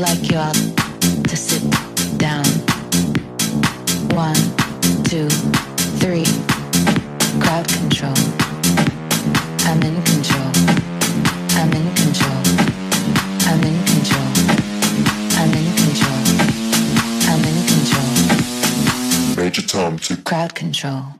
like you ought to sit down. One, two, three. Crowd control. I'm in control. I'm in control. I'm in control. I'm in control. I'm in control. Major Tom to crowd control.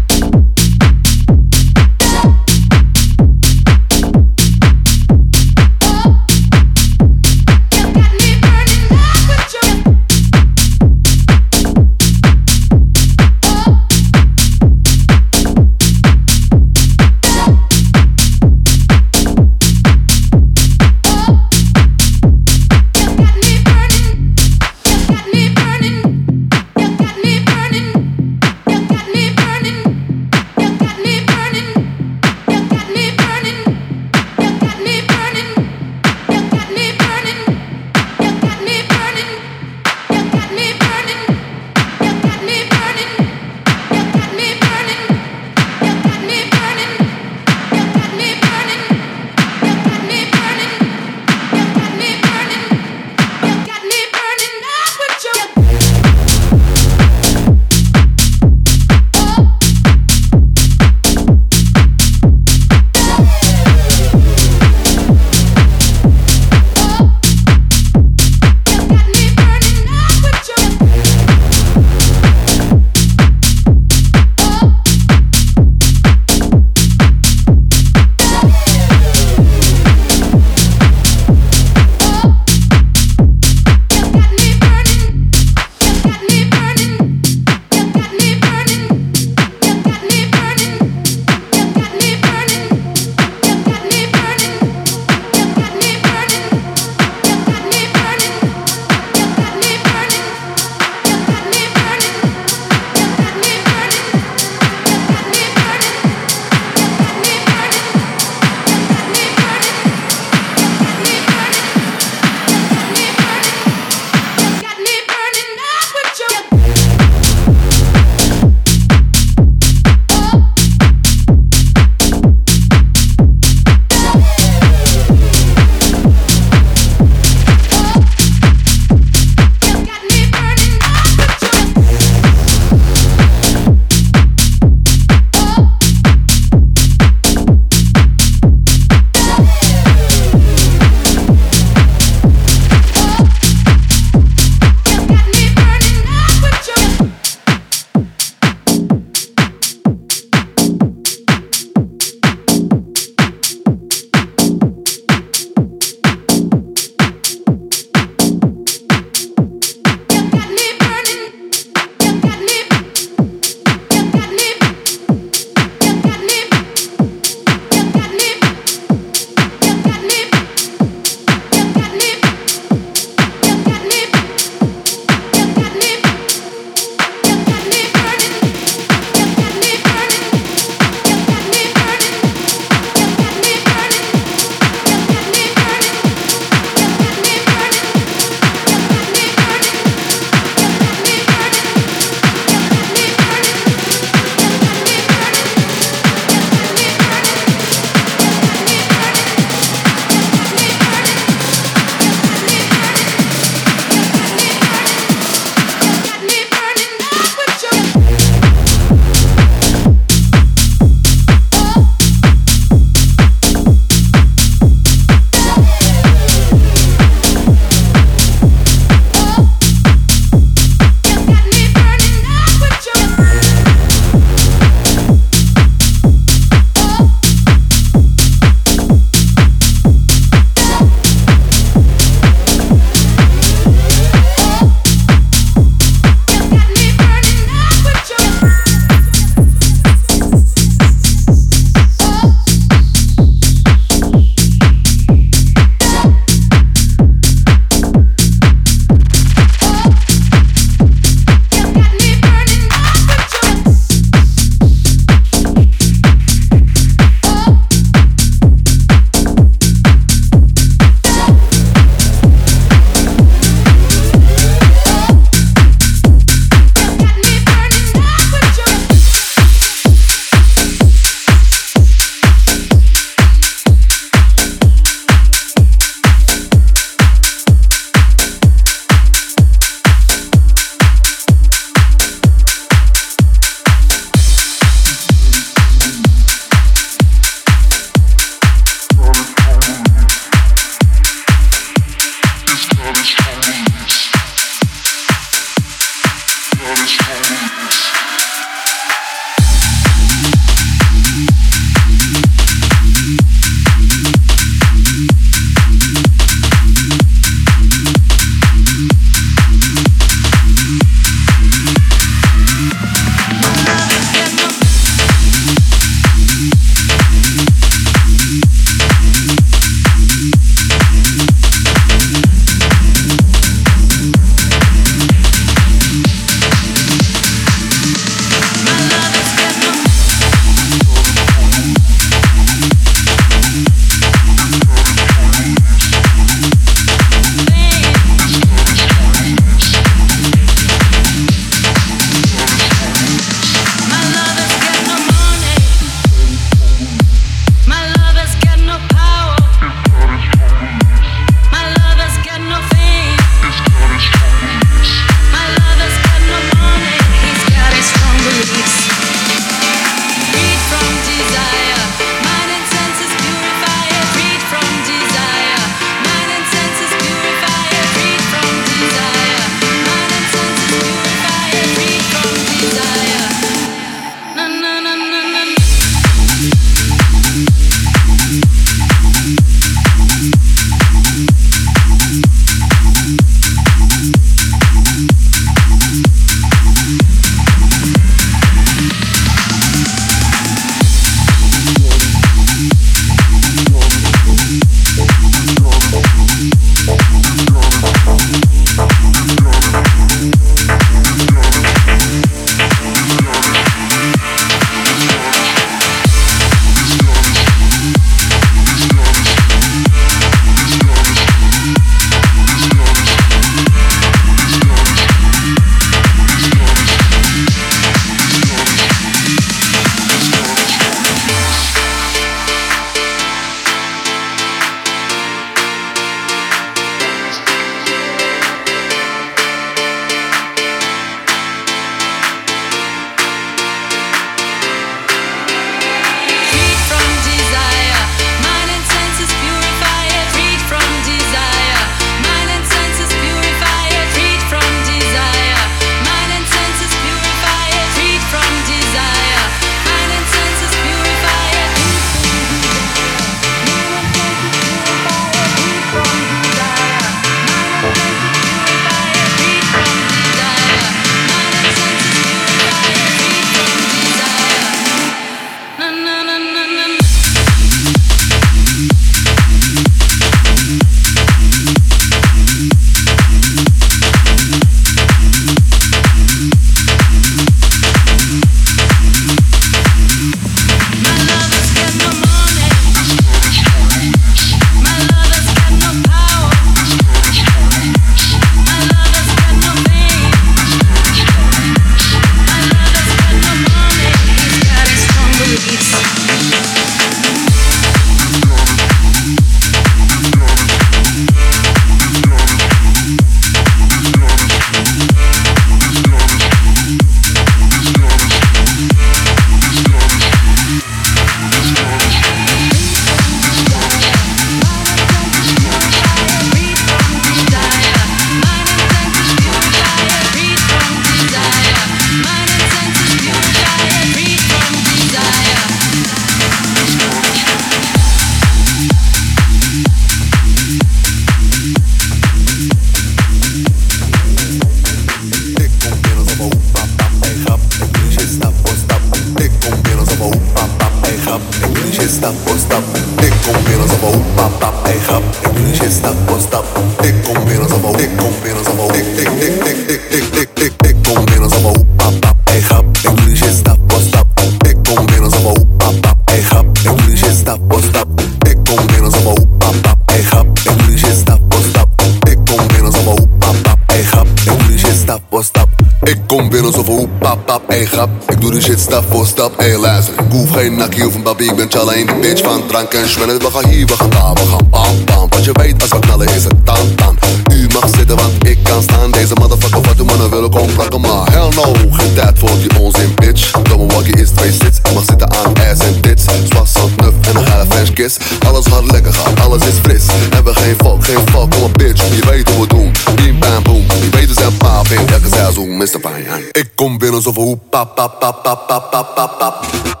alleen de bitch van drank en schwennen. We gaan hier, we gaan daar, we gaan bam bam. Wat je weet, als we knallen is het dan dan. U mag zitten, want ik kan staan. Deze motherfucker wat de mannen willen komen plakken. Maar hell no, geen tijd voor die onzin, bitch. Domme walkie is twee sits. Ik mag zitten aan ass en tits. Zwassend nuf en een geile French kiss. Alles gaat lekker gaat, alles is fris. Hebben geen fuck, geen fuck, kom bitch. Je weet hoe we doen. Bim bam boom. Je weet we zijn paap in elke seizoen, Mr. Pijn. Ik kom binnen zoveel pap pap, pap, pap, pap, pap, pap, pap.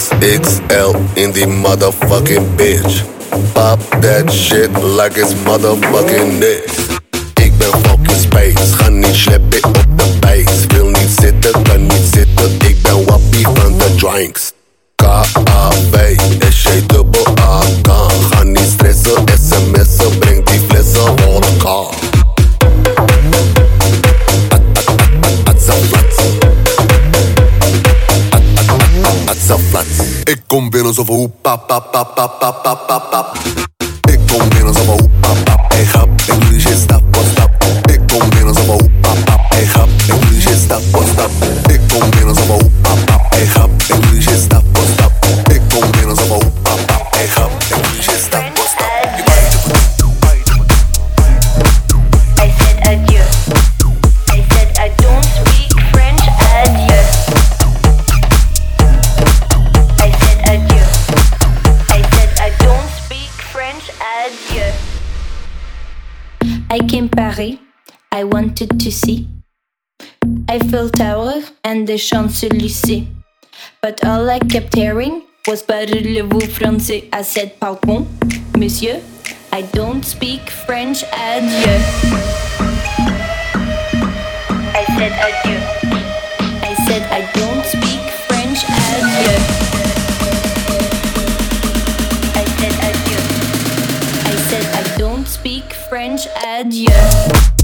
XXL in the motherfucking bitch. Pop that shit like it's motherfucking this. Ik ben fucking space, honey, niet it. bombeiros, eu vou pa pa pa pa pa pa pa. and the Champs-Élysées. But all I kept hearing was Parlez-vous français? I said, Pardon, monsieur, I don't speak French, adieu. I said, Adieu. I said, I don't speak French, adieu. I said, Adieu. I said, I don't speak French, adieu.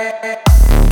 Bye.